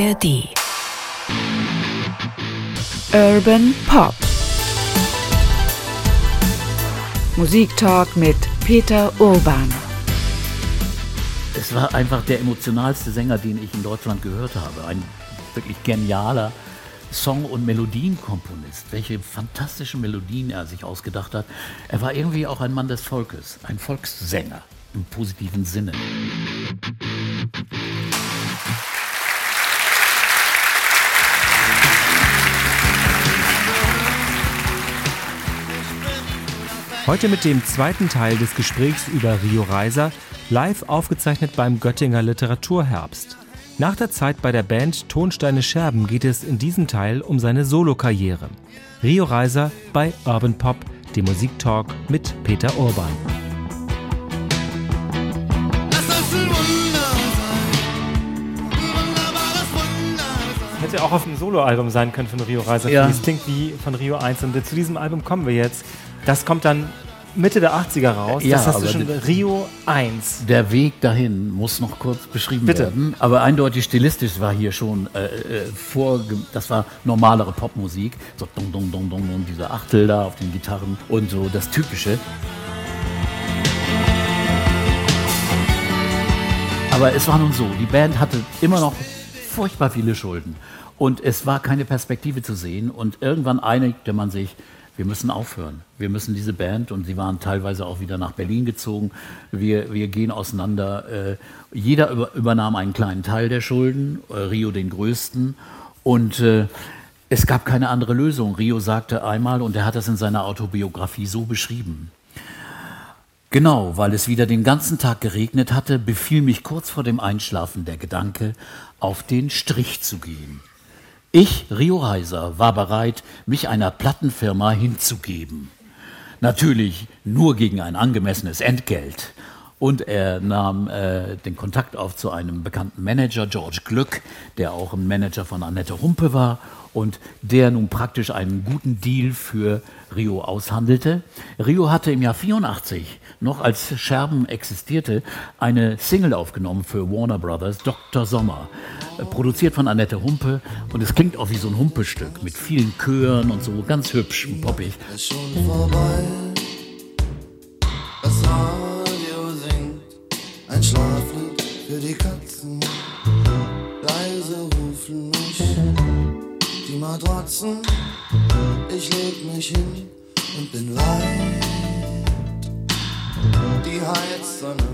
ARD. Urban Pop. Musiktalk mit Peter Urban. Es war einfach der emotionalste Sänger, den ich in Deutschland gehört habe. Ein wirklich genialer Song- und Melodienkomponist. Welche fantastischen Melodien er sich ausgedacht hat. Er war irgendwie auch ein Mann des Volkes, ein Volkssänger im positiven Sinne. Heute mit dem zweiten Teil des Gesprächs über Rio Reiser, live aufgezeichnet beim Göttinger Literaturherbst. Nach der Zeit bei der Band Tonsteine Scherben geht es in diesem Teil um seine Solokarriere. Rio Reiser bei Urban Pop, dem Musiktalk mit Peter Urban. Hätte auch auf einem Soloalbum sein können von Rio Reiser. Ja. Es klingt wie von Rio 1 und zu diesem Album kommen wir jetzt. Das kommt dann Mitte der 80er raus. Ja, das hast du schon Rio 1. Der Weg dahin muss noch kurz beschrieben Bitte. werden. Aber eindeutig stilistisch war hier schon äh, äh, vor, das war normalere Popmusik. So dong, dong, dong, dong, dong, diese Achtel da auf den Gitarren und so das Typische. Aber es war nun so, die Band hatte immer noch furchtbar viele Schulden. Und es war keine Perspektive zu sehen. Und irgendwann einigte man sich, wir müssen aufhören. Wir müssen diese Band, und sie waren teilweise auch wieder nach Berlin gezogen, wir, wir gehen auseinander. Äh, jeder über, übernahm einen kleinen Teil der Schulden, äh, Rio den größten. Und äh, es gab keine andere Lösung. Rio sagte einmal, und er hat das in seiner Autobiografie so beschrieben, Genau, weil es wieder den ganzen Tag geregnet hatte, befiel mich kurz vor dem Einschlafen der Gedanke, auf den Strich zu gehen. Ich, Rio Reiser, war bereit, mich einer Plattenfirma hinzugeben. Natürlich nur gegen ein angemessenes Entgelt. Und er nahm äh, den Kontakt auf zu einem bekannten Manager, George Glück, der auch ein Manager von Annette Humpe war und der nun praktisch einen guten Deal für Rio aushandelte. Rio hatte im Jahr 84, noch als Scherben existierte, eine Single aufgenommen für Warner Brothers, Dr. Sommer, äh, produziert von Annette Humpe und es klingt auch wie so ein Humpestück mit vielen Chören und so, ganz hübsch und poppig. ist schon vorbei. Das Radio singt ein Schlaflied für die Katzen. Die Matratzen. Ich leg mich hin und bin weit. Die Heizsonne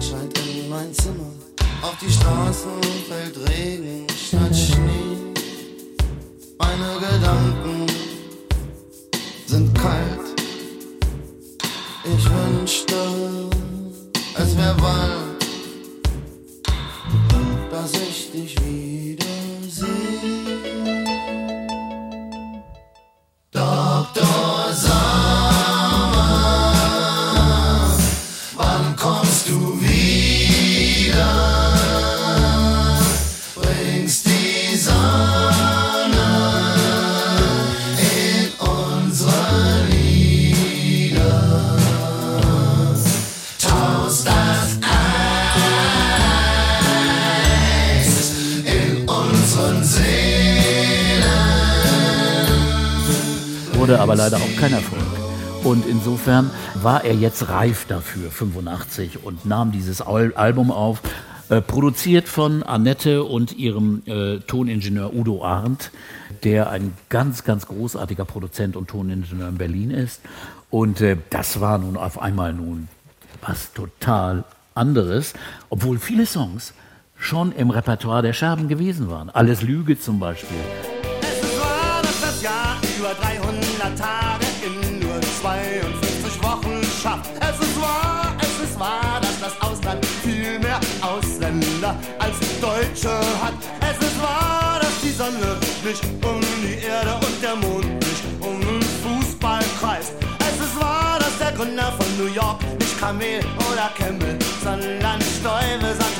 scheint in mein Zimmer. Auf die Straßen fällt Regen statt Schnee. Meine Gedanken sind kalt. Ich wünschte, es wär bald, dass ich dich wiedersehe. Dr. Sommer, aber leider auch kein Erfolg. Und insofern war er jetzt reif dafür, 85, und nahm dieses Al Album auf, äh, produziert von Annette und ihrem äh, Toningenieur Udo Arndt, der ein ganz, ganz großartiger Produzent und Toningenieur in Berlin ist. Und äh, das war nun auf einmal nun was total anderes, obwohl viele Songs schon im Repertoire der Scherben gewesen waren. Alles Lüge zum Beispiel. Ausländer als Deutsche hat. Es ist wahr, dass die Sonne nicht um die Erde und der Mond nicht um den Fußball kreist. Es ist wahr, dass der Gründer von New York nicht Kamel oder Camel, sondern Stäubesand heißt.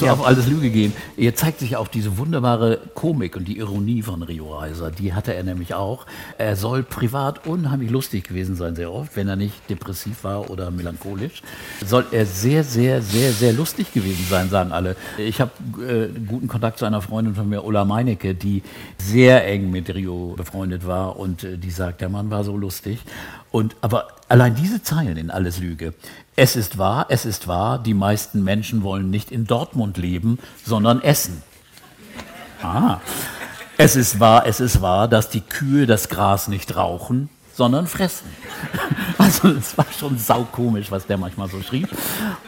Wir auf alles Lüge gehen. Hier zeigt sich auch diese wunderbare Komik und die Ironie von Rio Reiser. Die hatte er nämlich auch. Er soll privat unheimlich lustig gewesen sein, sehr oft, wenn er nicht depressiv war oder melancholisch. Soll er sehr, sehr, sehr, sehr lustig gewesen sein, sagen alle. Ich habe äh, guten Kontakt zu einer Freundin von mir, Ulla Meinecke, die sehr eng mit Rio befreundet war und äh, die sagt, der Mann war so lustig. Und aber allein diese Zeilen in Alles Lüge. Es ist wahr, es ist wahr, die meisten Menschen wollen nicht in Dortmund leben, sondern essen. Ah. Es ist wahr, es ist wahr, dass die Kühe das Gras nicht rauchen, sondern fressen. Also es war schon saukomisch, was der manchmal so schrieb.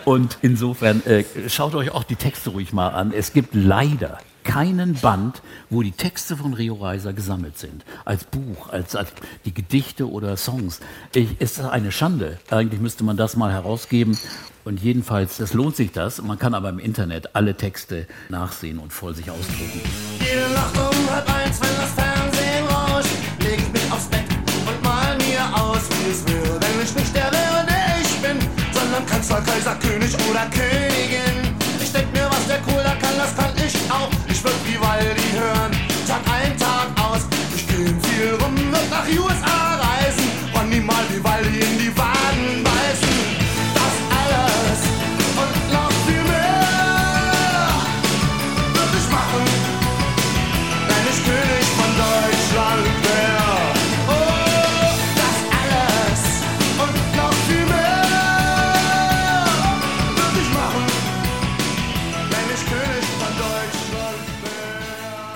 Und insofern äh, schaut euch auch die Texte ruhig mal an. Es gibt leider keinen Band, wo die Texte von Rio Reiser gesammelt sind. Als Buch, als, als die Gedichte oder Songs. Ich, ist das eine Schande. Eigentlich müsste man das mal herausgeben. Und jedenfalls, das lohnt sich das. Man kann aber im Internet alle Texte nachsehen und voll sich ausdrucken. Jede Nacht um halb eins, wenn das Fernsehen rauscht, leg ich mich aufs Bett und mal mir aus, wie es wäre, wenn ich nicht wäre, der ich bin, sondern Kanzler, Kaiser, König oder Königin.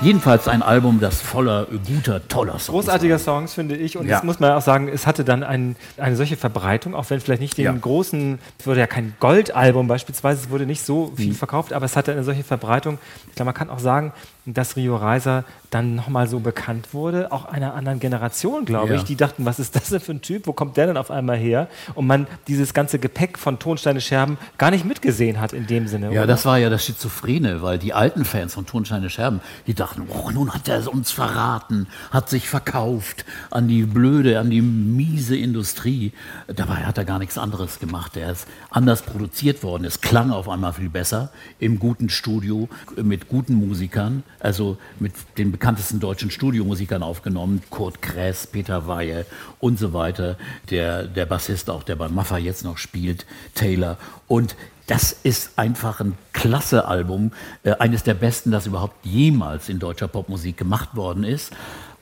Jedenfalls ein Album, das voller guter, toller Songs Großartiger Songs, finde ich. Und Ja. das muss man auch sagen, es hatte dann ein, eine solche Verbreitung, auch wenn vielleicht nicht den Ja. großen, es wurde ja kein Goldalbum beispielsweise, es wurde nicht so Mhm. viel verkauft, aber es hatte eine solche Verbreitung. Ich glaube, man kann auch sagen, dass Rio Reiser dann nochmal so bekannt wurde, auch einer anderen Generation, glaube Ja. ich. Die dachten, was ist das denn für ein Typ? Wo kommt der denn auf einmal her? Und man dieses ganze Gepäck von Tonsteine Scherben gar nicht mitgesehen hat in dem Sinne. Ja, oder? das war ja das Schizophrene, weil die alten Fans von Tonsteine Scherben, die dachten, oh, nun hat er uns verraten, hat sich verkauft an die blöde, an die miese Industrie. Dabei hat er gar nichts anderes gemacht. Er ist anders produziert worden. Es klang auf einmal viel besser im guten Studio mit guten Musikern, also mit den bekanntesten deutschen Studiomusikern aufgenommen, Kurt Kress, Peter Weihe und so weiter. Der, der Bassist auch, der bei Maffa jetzt noch spielt, Taylor. Und das ist einfach ein klasse Album, äh, eines der besten, das überhaupt jemals in deutscher Popmusik gemacht worden ist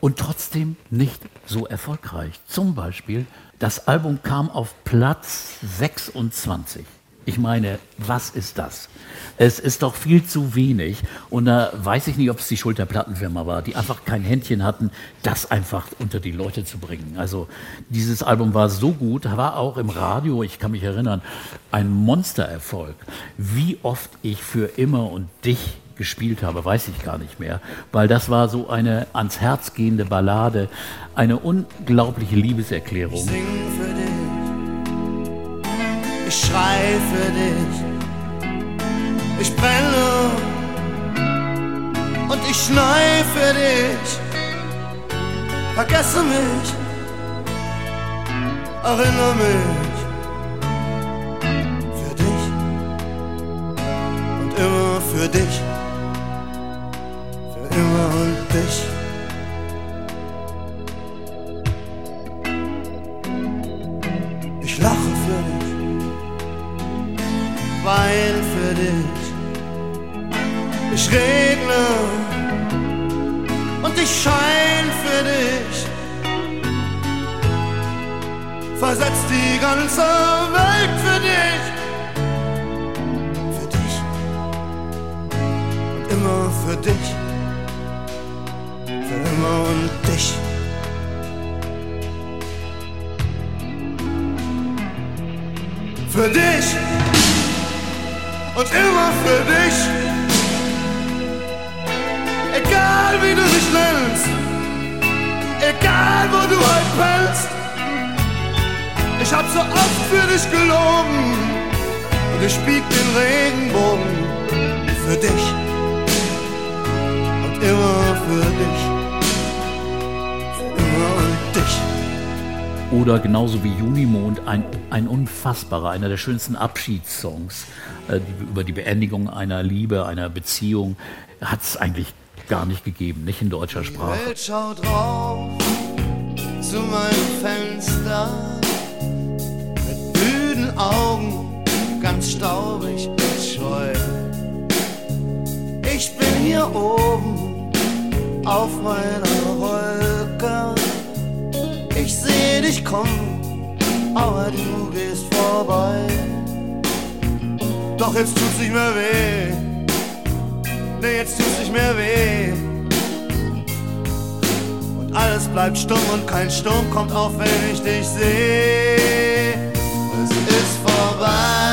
und trotzdem nicht so erfolgreich. Zum Beispiel, das Album kam auf Platz 26. Ich meine, was ist das? Es ist doch viel zu wenig. Und da weiß ich nicht, ob es die Schuld der Plattenfirma war, die einfach kein Händchen hatten, das einfach unter die Leute zu bringen. Also dieses Album war so gut, war auch im Radio, ich kann mich erinnern, ein Monstererfolg. Wie oft ich für immer und dich gespielt habe, weiß ich gar nicht mehr, weil das war so eine ans Herz gehende Ballade, eine unglaubliche Liebeserklärung. sing für dich, ich schrei für dich, ich brenne und ich schnei für dich. Vergesse mich, erinnere mich für dich und immer für dich, für immer und dich. Dich. Ich regne und ich schein für dich. Versetz die ganze Welt für dich. Für dich und immer für dich. Für immer und dich. Für dich und immer für dich. Egal wie du dich nennst, egal wo du heute pennst. Ich hab so oft für dich gelogen und ich bieg den Regenbogen für dich und immer für dich. Oder genauso wie Junimond ein, ein unfassbarer, einer der schönsten Abschiedssongs äh, die, über die Beendigung einer Liebe, einer Beziehung, hat es eigentlich gar nicht gegeben, nicht in deutscher Die Sprache. Welt schaut rauf zu meinem Fenster mit müden Augen, ganz staubig und scheu. Ich bin hier oben auf meiner Wolke. Kommen, aber du gehst vorbei. Doch jetzt tut's nicht mehr weh. Nee, jetzt tut's nicht mehr weh. Und alles bleibt stumm und kein Sturm kommt auf, wenn ich dich sehe. Es ist vorbei,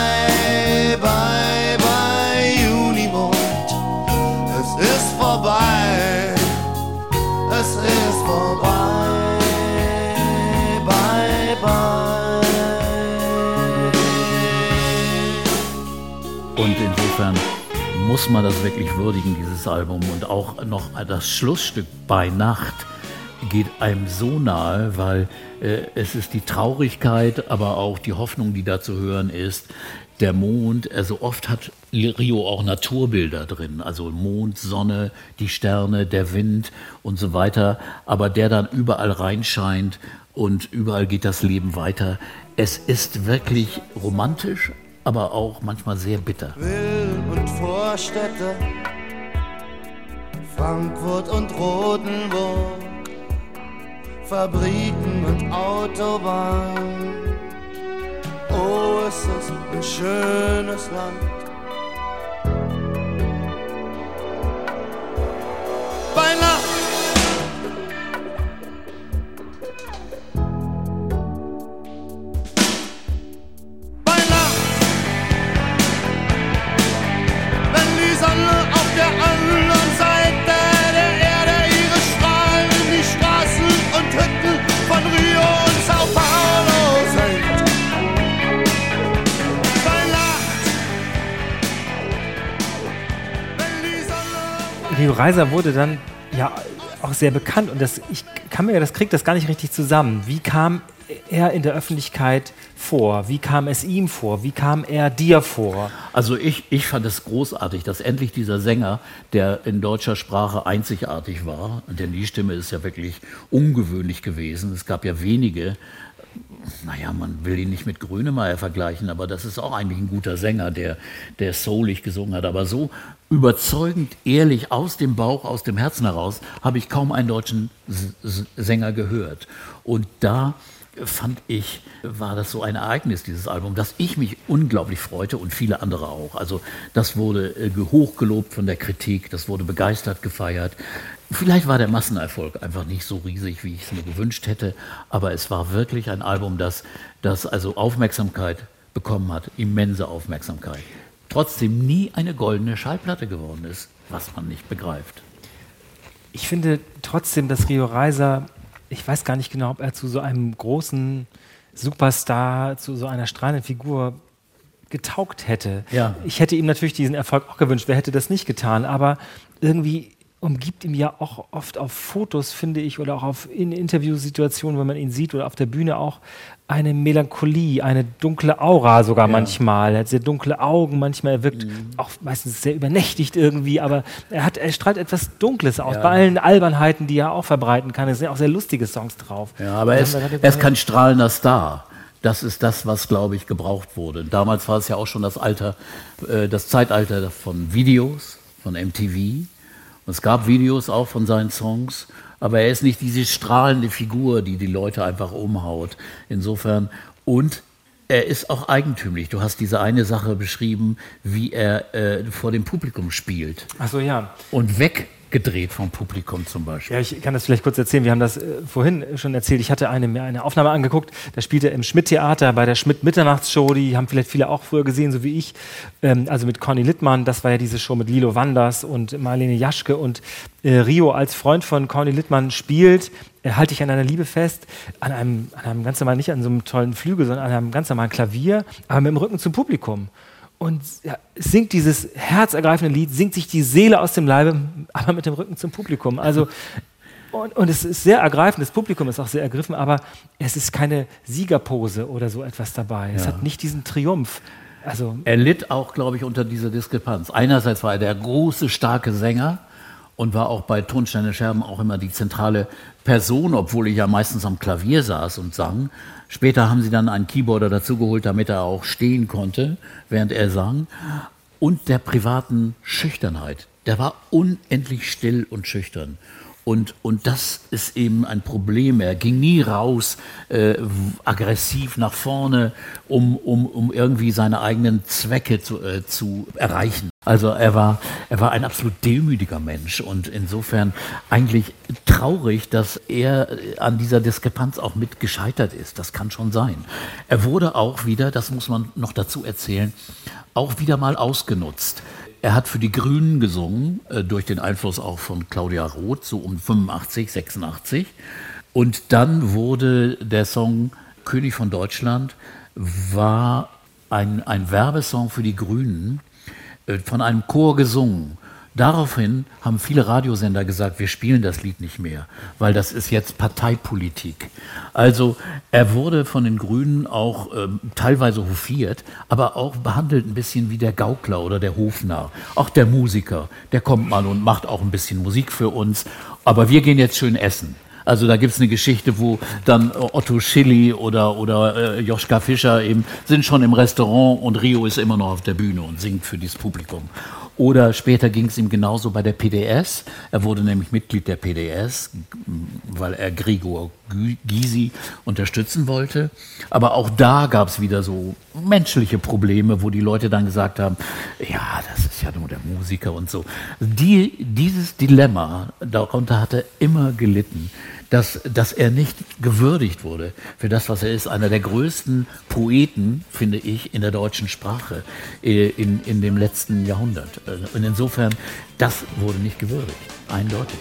muss man das wirklich würdigen, dieses Album. Und auch noch das Schlussstück bei Nacht geht einem so nahe, weil äh, es ist die Traurigkeit, aber auch die Hoffnung, die da zu hören ist. Der Mond, also oft hat Rio auch Naturbilder drin, also Mond, Sonne, die Sterne, der Wind und so weiter, aber der dann überall reinscheint und überall geht das Leben weiter. Es ist wirklich romantisch, aber auch manchmal sehr bitter. Will und Vorstädte, Frankfurt und Rotenburg, Fabriken und Autobahnen. Oh, es ist ein schönes Land. Bei Nacht. Sonne Rio Reiser wurde dann ja auch sehr bekannt und das, ich kann mir das kriegt das gar nicht richtig zusammen. Wie kam er in der Öffentlichkeit vor? Wie kam es ihm vor? Wie kam er dir vor? Also ich, ich fand es großartig, dass endlich dieser Sänger, der in deutscher Sprache einzigartig war, denn die Stimme ist ja wirklich ungewöhnlich gewesen. Es gab ja wenige, naja, man will ihn nicht mit Grönemeyer vergleichen, aber das ist auch eigentlich ein guter Sänger, der, der soulig gesungen hat. Aber so überzeugend, ehrlich, aus dem Bauch, aus dem Herzen heraus, habe ich kaum einen deutschen Sänger gehört. Und da fand ich, war das so ein Ereignis, dieses Album, dass ich mich unglaublich freute und viele andere auch. Also das wurde äh, hochgelobt von der Kritik, das wurde begeistert gefeiert. Vielleicht war der Massenerfolg einfach nicht so riesig, wie ich es mir gewünscht hätte, aber es war wirklich ein Album, das, das also Aufmerksamkeit bekommen hat, immense Aufmerksamkeit. Trotzdem nie eine goldene Schallplatte geworden ist, was man nicht begreift. Ich finde trotzdem, dass Rio Reiser, ich weiß gar nicht genau, ob er zu so einem großen Superstar, zu so einer strahlenden Figur getaugt hätte. Ja. Ich hätte ihm natürlich diesen Erfolg auch gewünscht, wer hätte das nicht getan, aber irgendwie umgibt ihm ja auch oft auf Fotos, finde ich, oder auch auf in Interviewsituationen, wenn man ihn sieht oder auf der Bühne auch eine Melancholie, eine dunkle Aura sogar manchmal. Er hat sehr dunkle Augen, manchmal er wirkt auch meistens sehr übernächtigt irgendwie, aber er hat, er strahlt etwas Dunkles aus. Ja. Bei allen Albernheiten, die er auch verbreiten kann, es sind auch sehr lustige Songs drauf. Ja, aber er ist, er ist kein strahlender Star. Das ist das, was, glaube ich, gebraucht wurde. Damals war es ja auch schon das Alter, äh, das Zeitalter von Videos, von MTV. Es gab Videos auch von seinen Songs, aber er ist nicht diese strahlende Figur, die die Leute einfach umhaut. Insofern, und er ist auch eigentümlich. Du hast diese eine Sache beschrieben, wie er äh, vor dem Publikum spielt. Achso, ja. Und weggedreht vom Publikum zum Beispiel. Ja, ich kann das vielleicht kurz erzählen. Wir haben das äh, vorhin schon erzählt. Ich hatte eine, mir eine Aufnahme angeguckt. Da spielte im Schmidt-Theater bei der Schmidt-Mitternachtsshow. Die haben vielleicht viele auch früher gesehen, so wie ich. Ähm, also mit Conny Littmann. Das war ja diese Show mit Lilo Wanders und Marlene Jaschke. Und äh, Rio als Freund von Conny Littmann spielt, äh, halte ich an einer Liebe fest, an einem, an einem ganz normalen, nicht an so einem tollen Flügel, sondern an einem ganz normalen Klavier, aber mit dem Rücken zum Publikum. Und singt dieses herzergreifende Lied, singt sich die Seele aus dem Leibe, aber mit dem Rücken zum Publikum. Also Und, und es ist sehr ergreifend, das Publikum ist auch sehr ergriffen, aber es ist keine Siegerpose oder so etwas dabei. Es Ja. hat nicht diesen Triumph. Also Er litt auch, glaube ich, unter dieser Diskrepanz. Einerseits war er der große, starke Sänger und war auch bei Tonsteine Scherben auch immer die zentrale Person, obwohl ich ja meistens am Klavier saß und sang. Später haben sie dann einen Keyboarder dazugeholt, damit er auch stehen konnte, während er sang. Und der privaten Schüchternheit. Der war unendlich still und schüchtern. Und, und das ist eben ein Problem. Er ging nie raus, äh, aggressiv nach vorne, um, um, um irgendwie seine eigenen Zwecke zu, äh, zu erreichen. Also er war, er war ein absolut demütiger Mensch und insofern eigentlich traurig, dass er an dieser Diskrepanz auch mit gescheitert ist. Das kann schon sein. Er wurde auch wieder, das muss man noch dazu erzählen, auch wieder mal ausgenutzt. Er hat für die Grünen gesungen, äh, durch den Einfluss auch von Claudia Roth, so um 85, 86. Und dann wurde der Song König von Deutschland, war ein, ein Werbesong für die Grünen, äh, von einem Chor gesungen. Daraufhin haben viele Radiosender gesagt, wir spielen das Lied nicht mehr, weil das ist jetzt Parteipolitik. Also er wurde von den Grünen auch ähm, teilweise hofiert, aber auch behandelt ein bisschen wie der Gaukler oder der Hofnarr. Auch der Musiker, der kommt mal und macht auch ein bisschen Musik für uns, aber wir gehen jetzt schön essen. Also da gibt's eine Geschichte, wo dann Otto Schilly oder, oder äh, Joschka Fischer eben sind schon im Restaurant und Rio ist immer noch auf der Bühne und singt für dieses Publikum. Oder später ging es ihm genauso bei der PDS. Er wurde nämlich Mitglied der PDS, weil er Gregor Gysi unterstützen wollte. Aber auch da gab es wieder so menschliche Probleme, wo die Leute dann gesagt haben, ja, das ist ja nur der Musiker und so. Die, dieses Dilemma, darunter hat er immer gelitten, dass, dass er nicht gewürdigt wurde für das, was er ist. Einer der größten Poeten, finde ich, in der deutschen Sprache äh, in, in dem letzten Jahrhundert. Äh, Und insofern, das wurde nicht gewürdigt, eindeutig.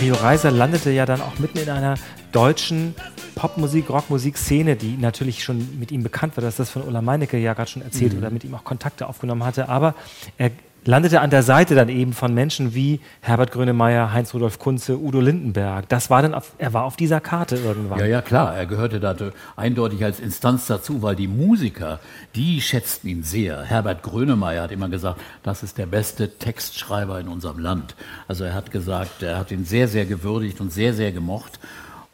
Rio Reiser landete ja dann auch mitten in einer deutschen Popmusik, Rockmusik-Szene, die natürlich schon mit ihm bekannt war, dass das von Ulla Meinecke ja gerade schon erzählt oder mit ihm auch Kontakte aufgenommen hatte. Aber er landete an der Seite dann eben von Menschen wie Herbert Grönemeyer, Heinz-Rudolf Kunze, Udo Lindenberg. Das war dann, auf, er war auf dieser Karte irgendwann. Ja, ja, klar, er gehörte da eindeutig als Instanz dazu, weil die Musiker, die schätzten ihn sehr. Herbert Grönemeyer hat immer gesagt, das ist der beste Textschreiber in unserem Land. Also er hat gesagt, er hat ihn sehr, sehr gewürdigt und sehr, sehr gemocht.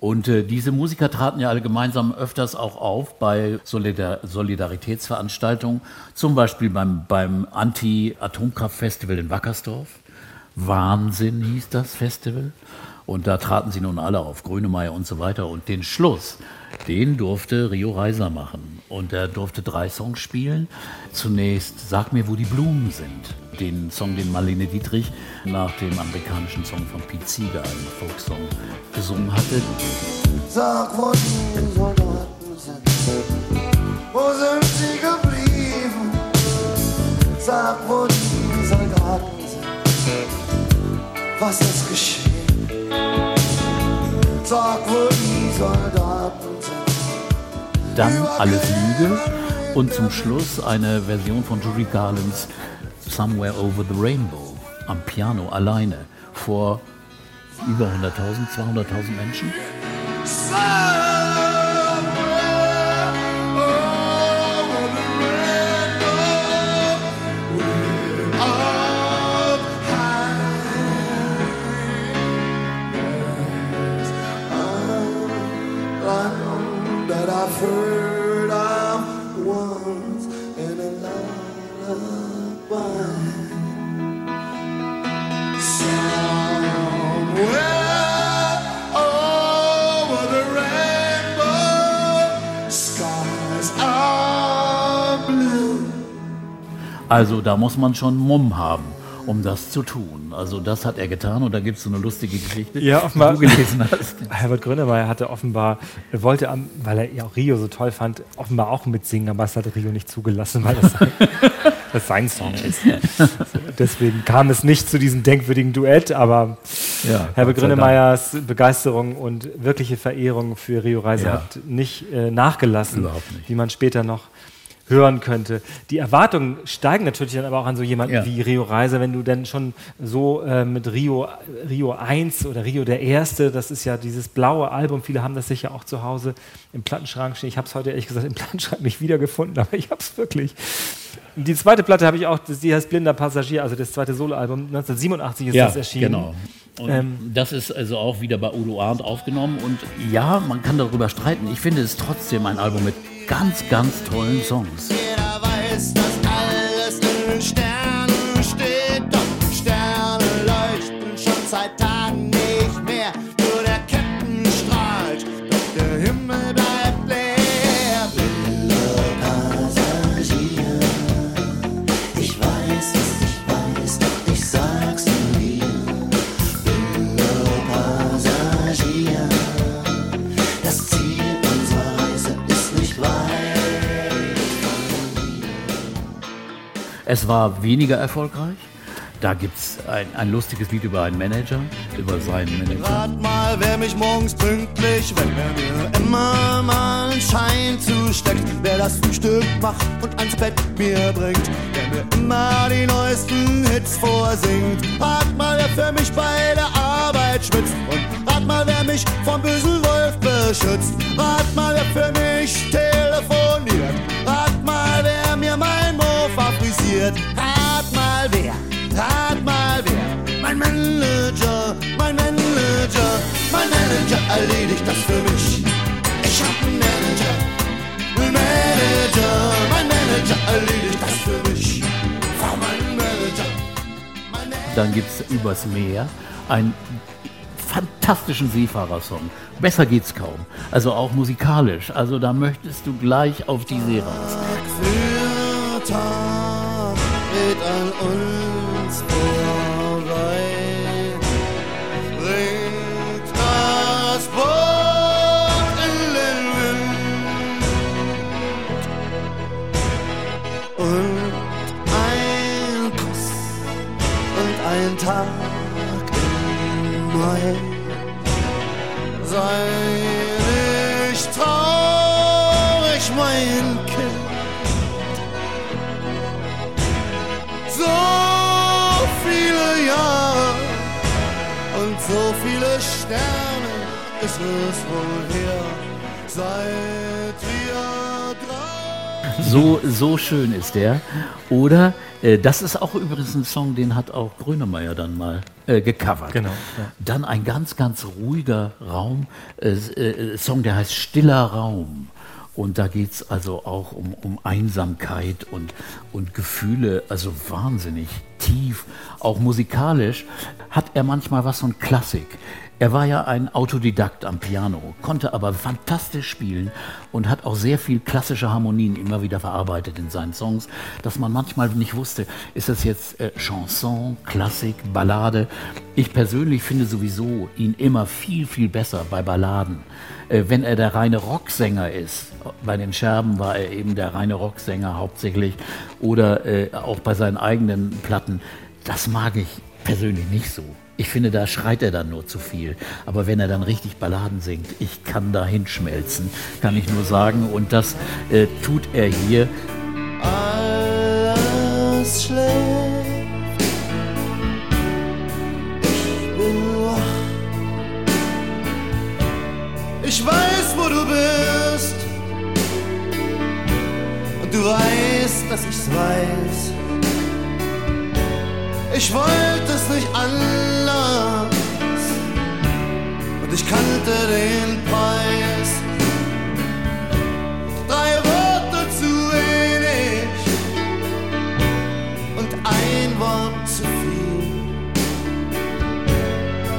Und äh, diese Musiker traten ja alle gemeinsam öfters auch auf bei Solidar Solidaritätsveranstaltungen, zum Beispiel beim, beim Anti-Atomkraft-Festival in Wackersdorf. Wahnsinn hieß das Festival. Und da traten sie nun alle auf, Grönemeyer und so weiter. Und den Schluss, den durfte Rio Reiser machen. Und er durfte drei Songs spielen. Zunächst Sag mir, wo die Blumen sind. Den Song, den Marlene Dietrich nach dem amerikanischen Song von Pete Seeger, einem Folksong, gesungen hatte. Sag, wo die Soldaten sind. Wo sind sie geblieben? Sag, wo die Soldaten sind. Was ist geschehen? Sag, wo die Soldaten sind. Dann Alles Lüge und zum Schluss eine Version von Judy Garlands Somewhere Over the Rainbow am Piano alleine vor über 100.000, 200.000 Menschen. Also da muss man schon Mumm haben. um das zu tun. Also das hat er getan und da gibt es so eine lustige Geschichte, Ja, offenbar. die du gelesen hast. Herbert Grönemeyer hatte offenbar, wollte, am, weil er ja auch Rio so toll fand, offenbar auch mitsingen, aber es hat Rio nicht zugelassen, weil das sein, das sein Song ist. Deswegen kam es nicht zu diesem denkwürdigen Duett, aber Ja, Herbert Grönemeyers Begeisterung und wirkliche Verehrung für Rio Reiser Ja. hat nicht äh, nachgelassen, nicht. wie man später noch hören könnte. Die Erwartungen steigen natürlich dann aber auch an so jemanden Ja. wie Rio Reiser, wenn du denn schon so äh, mit Rio, Rio 1 oder Rio der Erste, das ist ja dieses blaue Album, viele haben das sicher auch zu Hause im Plattenschrank stehen. Ich habe es heute ehrlich gesagt im Plattenschrank nicht wiedergefunden, aber ich habe es wirklich. Die zweite Platte habe ich auch, die heißt Blinder Passagier, also das zweite Soloalbum, 1987 ist Ja, das erschienen. genau. Und Ähm, das ist also auch wieder bei Udo Arndt aufgenommen. Und ja, man kann darüber streiten. Ich finde es trotzdem ein Album mit ganz, ganz tollen Songs. Jeder weiß, dass alles in den Sternen steht. Doch Sterne leuchten schon seit Es war weniger erfolgreich. Da gibt es ein, ein lustiges Lied über einen Manager, über seinen Manager. Rat mal, wer mich morgens pünktlich, wenn er mir immer mal einen Schein zusteckt, wer das Frühstück macht und ans Bett mir bringt, der mir immer die neuesten Hits vorsingt. Rat mal, wer für mich bei der Arbeit schwitzt und rat mal, wer mich vom bösen Wolf beschützt. Rat mal, wer für mich telefoniert. Rat mal, wer Mofa frisiert. Rat mal, wer, rat mal, wer. Mein Manager, mein Manager, mein Manager erledigt das für mich. Ich hab einen Manager, einen Manager, mein Manager erledigt das für mich. Fahr meinen Manager, mein Manager. Dann gibt es Übers Meer, einen fantastischen Seefahrersong. Besser geht's kaum. Also auch musikalisch. Also da möchtest du gleich auf die See raus. Tag So viele Jahre und so viele Sterne ist es wohl her, seit wir drei. So, so schön ist der. Oder, äh, das ist auch übrigens ein Song, den hat auch Grönemeyer dann mal äh, gecovert. Genau, ja. Dann ein ganz, ganz ruhiger Raum, äh, äh, Song, der heißt Stiller Raum. Und da geht es also auch um, um Einsamkeit und, und Gefühle, also wahnsinnig tief, auch musikalisch hat er manchmal was von Klassik. Er war ja ein Autodidakt am Piano, konnte aber fantastisch spielen und hat auch sehr viel klassische Harmonien immer wieder verarbeitet in seinen Songs, dass man manchmal nicht wusste, ist das jetzt äh, Chanson, Klassik, Ballade. Ich persönlich finde sowieso ihn immer viel, viel besser bei Balladen. Äh, wenn er der reine Rocksänger ist, bei den Scherben war er eben der reine Rocksänger hauptsächlich oder äh, auch bei seinen eigenen Platten, das mag ich persönlich nicht so. Ich finde, da schreit er dann nur zu viel. Aber wenn er dann richtig Balladen singt, ich kann da hinschmelzen, kann ich nur sagen. Und das äh, tut er hier. Alles schläft. Ich weiß, wo du bist. Und du weißt, dass ich's weiß. Ich wollte es nicht anders. Und ich kannte den Preis. Drei Worte zu wenig und ein Wort zu viel.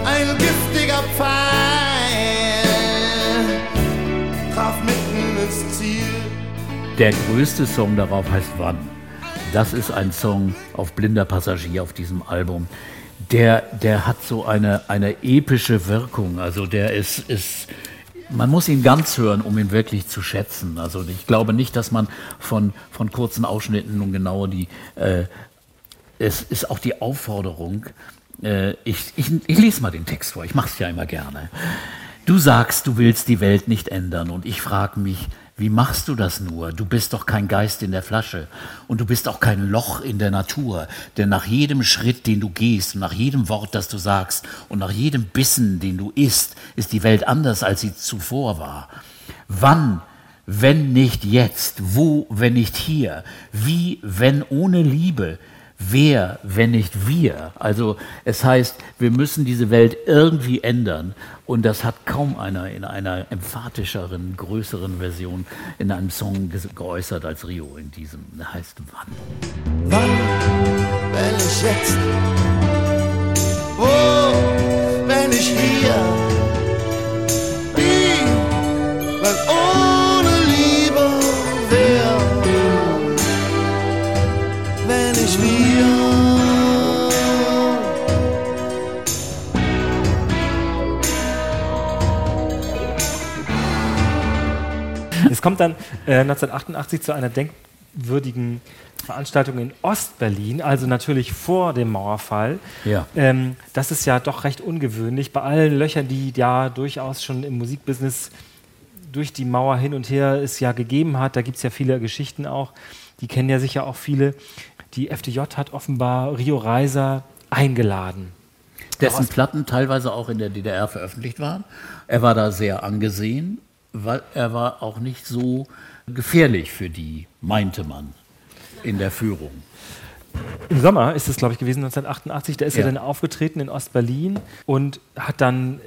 Ein giftiger Pfeil Der größte Song darauf heißt Wann. das ist ein Song auf Blinder Passagier auf diesem Album. Der, der hat so eine, eine epische Wirkung. Also der ist, ist, man muss ihn ganz hören, um ihn wirklich zu schätzen. Also ich glaube nicht, dass man von, von kurzen Ausschnitten nun genau die, äh, es ist auch die Aufforderung, äh, ich, ich, ich lese mal den Text vor, ich mache es ja immer gerne. Du sagst, du willst die Welt nicht ändern und ich frage mich, wie machst du das nur? Du bist doch kein Geist in der Flasche und du bist auch kein Loch in der Natur, denn nach jedem Schritt, den du gehst und nach jedem Wort, das du sagst und nach jedem Bissen, den du isst, ist die Welt anders, als sie zuvor war. Wann, wenn nicht jetzt? Wo, wenn nicht hier? Wie, wenn ohne Liebe? Wer, wenn nicht wir? Also es heißt, wir müssen diese Welt irgendwie ändern. Und das hat kaum einer in einer emphatischeren, größeren Version in einem Song geäußert als Rio in diesem. Das heißt wann? Wann, wenn ich jetzt? Wo, wenn ich hier? Kommt dann äh, 1988 zu einer denkwürdigen Veranstaltung in Ostberlin, also natürlich vor dem Mauerfall. Ja. Ähm, das ist ja doch recht ungewöhnlich. Bei allen Löchern, die ja durchaus schon im Musikbusiness durch die Mauer hin und her es ja gegeben hat, da gibt es ja viele Geschichten auch, die kennen ja sicher auch viele. Die FDJ hat offenbar Rio Reiser eingeladen. Dessen Platten teilweise auch in der DDR veröffentlicht waren. Er war da sehr angesehen, weil er war auch nicht so gefährlich für die, meinte man, in der Führung. Im Sommer ist es, glaube ich, gewesen, 1988. Da ist Ja. er dann aufgetreten in Ostberlin und hat dann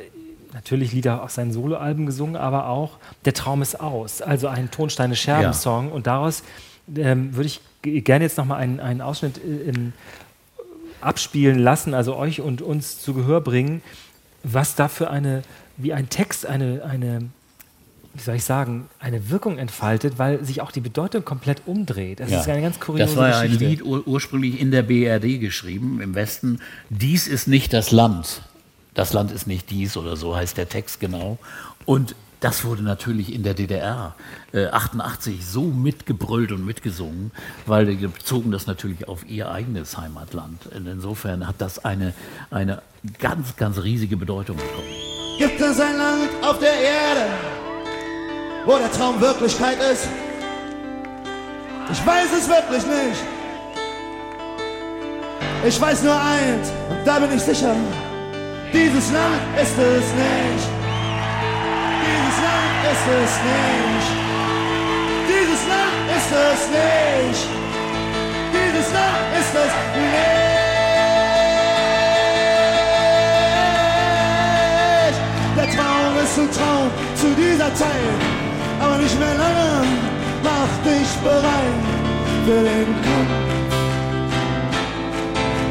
natürlich Lieder aus seinen Soloalben gesungen, aber auch Der Traum ist aus, also ein Tonsteine Scherben-Song. Und daraus ähm, würde ich gerne jetzt nochmal einen, einen Ausschnitt äh, in, abspielen lassen, also euch und uns zu Gehör bringen, was da für eine, wie ein Text eine, eine wie soll ich sagen, eine Wirkung entfaltet, weil sich auch die Bedeutung komplett umdreht. Das Ja. ist eine ganz kuriose Das war ja ein Geschichte. Lied ur ursprünglich in der BRD geschrieben, im Westen. Dies ist nicht das Land. Das Land ist nicht dies oder so heißt der Text genau. Und das wurde natürlich in der DDR äh, 88 so mitgebrüllt und mitgesungen, weil die bezogen das natürlich auf ihr eigenes Heimatland. Und insofern hat das eine, eine ganz, ganz riesige Bedeutung bekommen. Gibt es ein Land auf der Erde, wo der Traum Wirklichkeit ist? Ich weiß es wirklich nicht. Ich weiß nur eins, und da bin ich sicher. Dieses Land ist es nicht. Dieses Land ist es nicht. Dieses Land ist es nicht. Dieses Land ist es nicht. Der Traum ist ein Traum zu dieser Zeit, nicht mehr lange. Mach dich bereit für den Kampf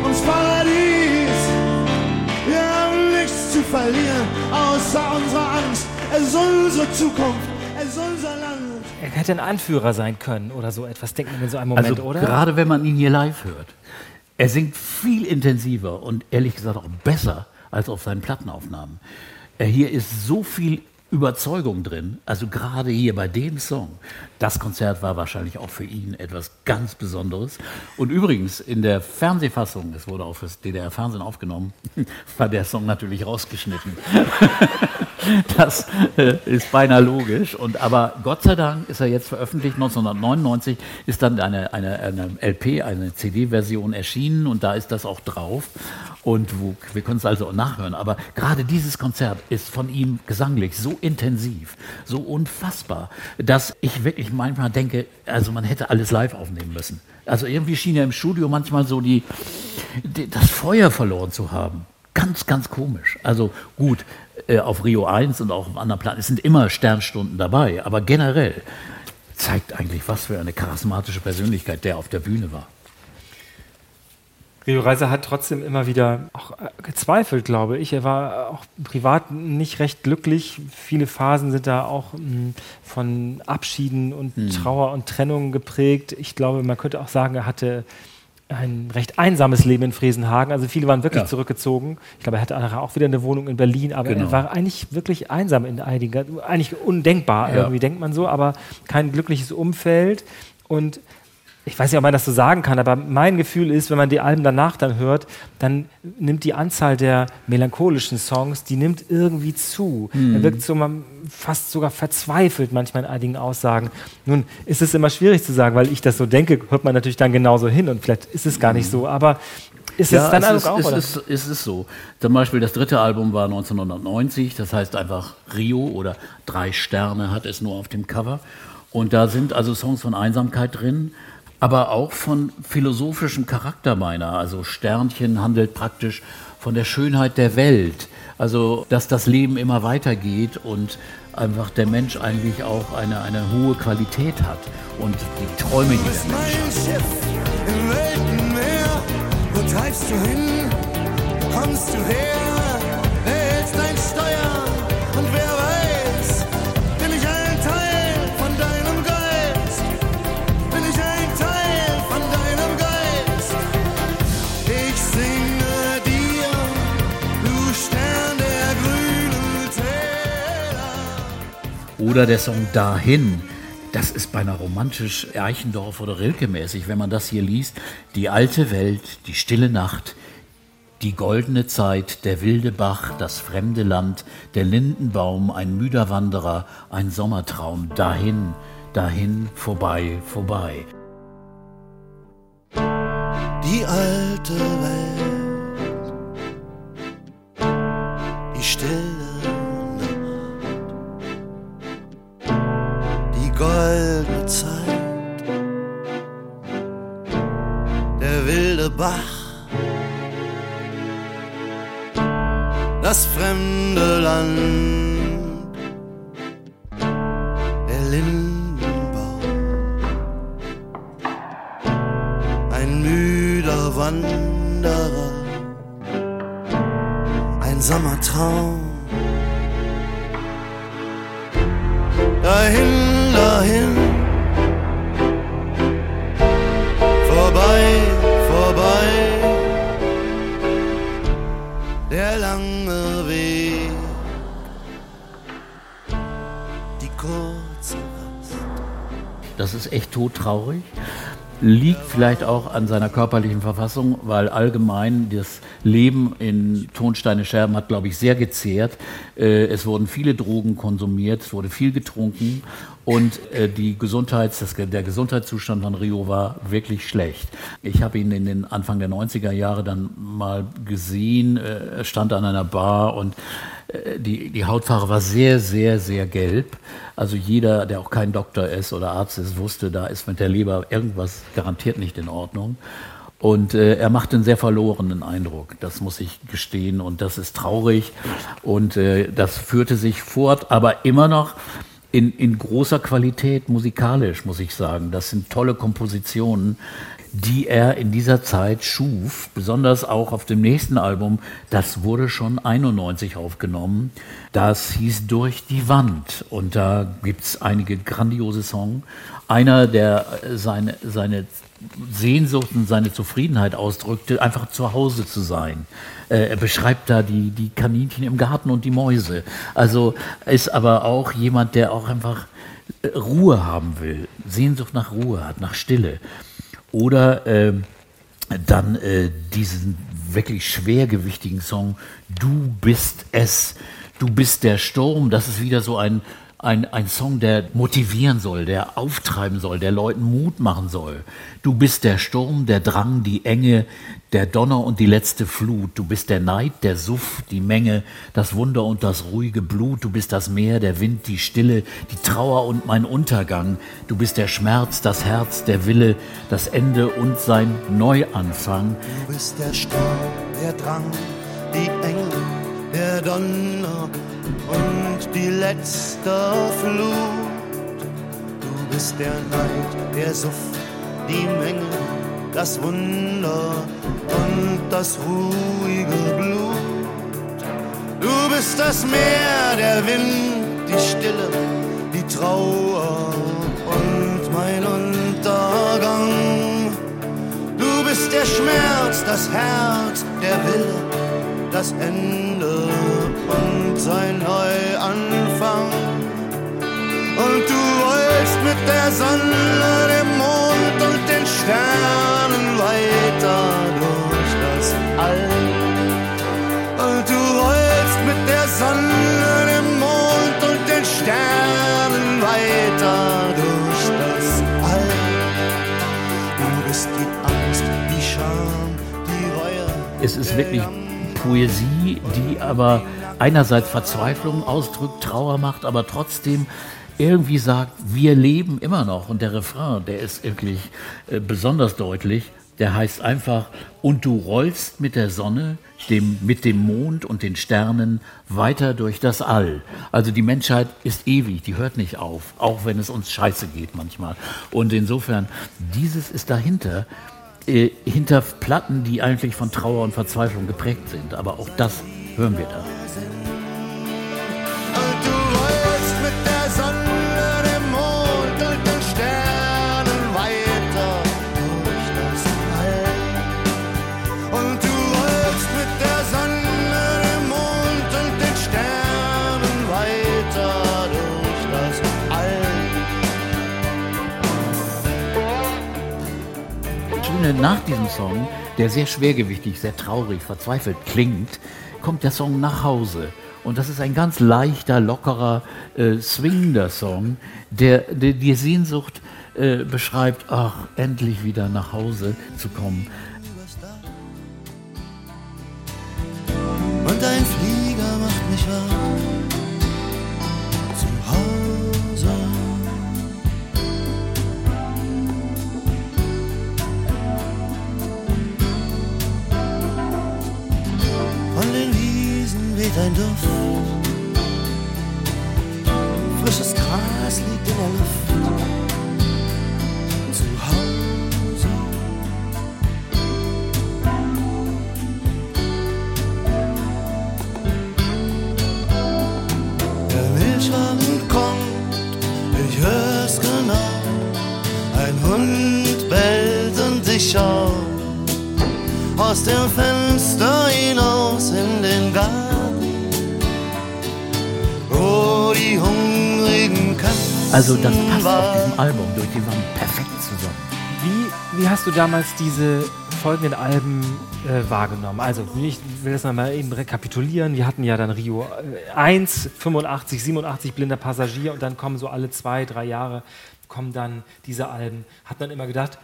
ums Paradies. Wir haben nichts zu verlieren, außer unserer Angst. Es ist unsere Zukunft, es ist unser Land. Er hätte ein Anführer sein können oder so etwas, denkt man in so einem Moment, Also oder? gerade wenn man ihn hier live hört. Er singt viel intensiver und ehrlich gesagt auch besser als auf seinen Plattenaufnahmen. Hier ist so viel Überzeugung drin, also gerade hier bei dem Song. Das Konzert war wahrscheinlich auch für ihn etwas ganz Besonderes. Und übrigens, in der Fernsehfassung, es wurde auch fürs DDR-Fernsehen aufgenommen, war der Song natürlich rausgeschnitten. Das äh, ist beinahe logisch. Und, aber Gott sei Dank ist er jetzt veröffentlicht. 1999 ist dann eine, eine, eine LP, eine CD-Version erschienen und da ist das auch drauf. Und wo, wir können es also auch nachhören. Aber gerade dieses Konzert ist von ihm gesanglich so intensiv, so unfassbar, dass ich wirklich manchmal denke, also man hätte alles live aufnehmen müssen. Also irgendwie schien er im Studio manchmal so die, die, das Feuer verloren zu haben. Ganz, ganz komisch. Also gut, äh, auf Rio 1 und auch auf anderen Platten, sind immer Sternstunden dabei, aber generell zeigt eigentlich, was für eine charismatische Persönlichkeit der auf der Bühne war. Rio Reiser hat trotzdem immer wieder auch äh, gezweifelt, glaube ich. Er war auch privat nicht recht glücklich. Viele Phasen sind da auch mh, von Abschieden und Hm. Trauer und Trennungen geprägt. Ich glaube, man könnte auch sagen, er hatte ein recht einsames Leben in Friesenhagen. Also viele waren wirklich Ja. zurückgezogen. Ich glaube, er hatte auch wieder eine Wohnung in Berlin, aber Genau. er war eigentlich wirklich einsam in einigen, eigentlich undenkbar, Ja. irgendwie denkt man so, aber kein glückliches Umfeld. Und ich weiß nicht, ob man das so sagen kann, aber mein Gefühl ist, wenn man die Alben danach dann hört, dann nimmt die Anzahl der melancholischen Songs, die nimmt irgendwie zu. Er wirkt so man, fast sogar verzweifelt manchmal in einigen Aussagen. Nun ist es immer schwierig zu sagen, weil ich das so denke, hört man natürlich dann genauso hin und vielleicht ist es gar nicht so, aber ist es dann es also ist, auch, es, oder? ist, es ist so. Zum Beispiel das dritte Album war 1990, das heißt einfach Rio oder drei Sterne hat es nur auf dem Cover. Und da sind also Songs von Einsamkeit drin, aber auch von philosophischem Charakter meiner. Also Sternchen handelt praktisch von der Schönheit der Welt. Also, dass das Leben immer weitergeht und einfach der Mensch eigentlich auch eine, eine hohe Qualität hat. Und die Träume, die der Mensch Mein Schiff im Weltenmeer, wo treibst du hin? Kommst du her? Oder der Song Dahin. Das ist beinahe romantisch Eichendorff oder Rilke-mäßig, wenn man das hier liest. Die alte Welt, die stille Nacht, die goldene Zeit, der wilde Bach, das fremde Land, der Lindenbaum, ein müder Wanderer, ein Sommertraum. Dahin, dahin, vorbei, vorbei. Die alte Welt, die stille Sommertraum. Dahin, dahin, vorbei, vorbei, der lange Weg, die kurze Rast. Das ist echt todtraurig. Liegt vielleicht auch an seiner körperlichen Verfassung, weil allgemein das Leben in Tonsteine Scherben hat, glaube ich, sehr gezehrt. Äh, Es wurden viele Drogen konsumiert, es wurde viel getrunken und äh, die Gesundheits, das, der Gesundheitszustand von Rio war wirklich schlecht. Ich habe ihn in den Anfang der 90er Jahre dann mal gesehen, äh, stand an einer Bar und äh, die, die Hautfarbe war sehr, sehr, sehr gelb. Also jeder, der auch kein Doktor ist oder Arzt ist, wusste, da ist mit der Leber irgendwas garantiert nicht in Ordnung. Und äh, er macht einen sehr verlorenen Eindruck, das muss ich gestehen. Und das ist traurig. Und äh, das führte sich fort, aber immer noch in, in großer Qualität musikalisch, muss ich sagen. Das sind tolle Kompositionen, die er in dieser Zeit schuf, besonders auch auf dem nächsten Album. Das wurde schon 91 aufgenommen. Das hieß Durch die Wand. Und da gibt's einige grandiose Songs. Einer, der seine, seine Sehnsucht und seine Zufriedenheit ausdrückte, einfach zu Hause zu sein. Äh, er beschreibt da die, die Kaninchen im Garten und die Mäuse. Also ist aber auch jemand, der auch einfach äh, Ruhe haben will, Sehnsucht nach Ruhe hat, nach Stille. Oder ähm, dann äh, diesen wirklich schwergewichtigen Song Du bist es, du bist der Sturm. Das ist wieder so ein, ein, ein Song, der motivieren soll, der auftreiben soll, der Leuten Mut machen soll. Du bist der Sturm, der Drang, die Enge, der Donner und die letzte Flut. Du bist der Neid, der Suff, die Menge, das Wunder und das ruhige Blut. Du bist das Meer, der Wind, die Stille, die Trauer und mein Untergang. Du bist der Schmerz, das Herz, der Wille, das Ende und sein Neuanfang. Du bist der Sturm, der Drang, die Enge, der Donner und die letzte Flut. Du bist der Neid, der Suff, die Menge, das Wunder und das ruhige Blut. Du bist das Meer, der Wind, die Stille, die Trauer und mein Untergang. Du bist der Schmerz, das Herz, der Wille, das Ende und sein Neuanfang. Und du rollst mit der Sonne, dem Mond und den Sternen weiter durch das All. Und du rollst mit der Sonne, dem Mond und den Sternen weiter durch das All. Du bist die Angst, die Scham, die Reue. Es ist wirklich Poesie, die aber einerseits Verzweiflung ausdrückt, Trauer macht, aber trotzdem irgendwie sagt, wir leben immer noch. Und der Refrain, der ist wirklich äh, besonders deutlich. Der heißt einfach, und du rollst mit der Sonne, dem, mit dem Mond und den Sternen weiter durch das All. Also die Menschheit ist ewig, die hört nicht auf, auch wenn es uns scheiße geht manchmal. Und insofern, dieses ist dahinter, äh, hinter Platten, die eigentlich von Trauer und Verzweiflung geprägt sind. Aber auch das hören wir da. Und du rollst mit der Sonne, dem Mond und den Sternen weiter durch das All. Und du rollst mit der Sonne, dem Mond und den Sternen weiter durch das All. Schöne, nach diesem Song, der sehr schwergewichtig, sehr traurig, verzweifelt klingt, kommt der Song nach Hause. Und das ist ein ganz leichter, lockerer, äh, swingender Song, der, der die Sehnsucht äh, beschreibt, ach, endlich wieder nach Hause zu kommen. Und ein Flieger weht ein Duft. Frisches Gras liegt in der Luft. Zu Hause. Der Milchwagen kommt, ich hör's genau. Ein Hund bellt und ich schau aus dem Fenster Also das passt auf diesem Album durch die Wand perfekt zusammen. Wie, wie hast du damals diese folgenden Alben äh, wahrgenommen? Also, ich will das nochmal eben rekapitulieren. Wir hatten ja dann Rio äh, 1, 85, 87 Blinder Passagier und dann kommen so alle zwei, drei Jahre kommen dann diese Alben. Hat man immer gedacht,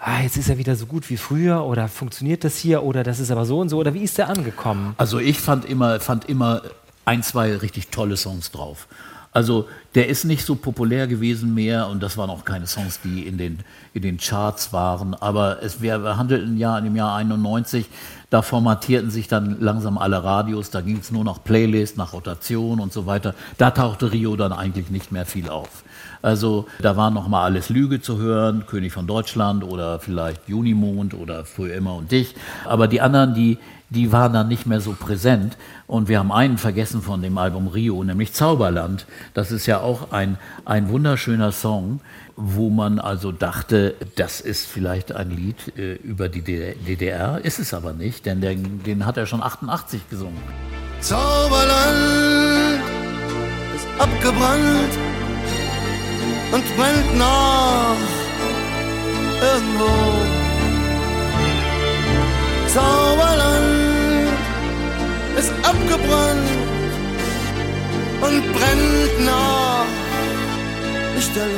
ah, jetzt ist er wieder so gut wie früher oder funktioniert das hier oder das ist aber so und so oder wie ist der angekommen? Also ich fand immer, fand immer ein, zwei richtig tolle Songs drauf. Also der ist nicht so populär gewesen mehr und das waren auch keine Songs, die in den, in den Charts waren. Aber es, wir, handelten ja in dem Jahr 91, da formatierten sich dann langsam alle Radios, da ging es nur nach Playlist, nach Rotation und so weiter. Da tauchte Rio dann eigentlich nicht mehr viel auf. Also da war noch mal alles Lüge zu hören, König von Deutschland oder vielleicht Junimond oder Früher immer und dich. Aber die anderen, die, die waren dann nicht mehr so präsent. Und wir haben einen vergessen von dem Album Rio, nämlich Zauberland. Das ist ja auch ein, ein wunderschöner Song, wo man also dachte, das ist vielleicht ein Lied äh, über die DDR. Ist es aber nicht, denn den, den hat er schon 88 gesungen. Zauberland ist abgebrannt und brennt noch irgendwo. Zauberland ist abgebrannt und brennt noch lichterloh.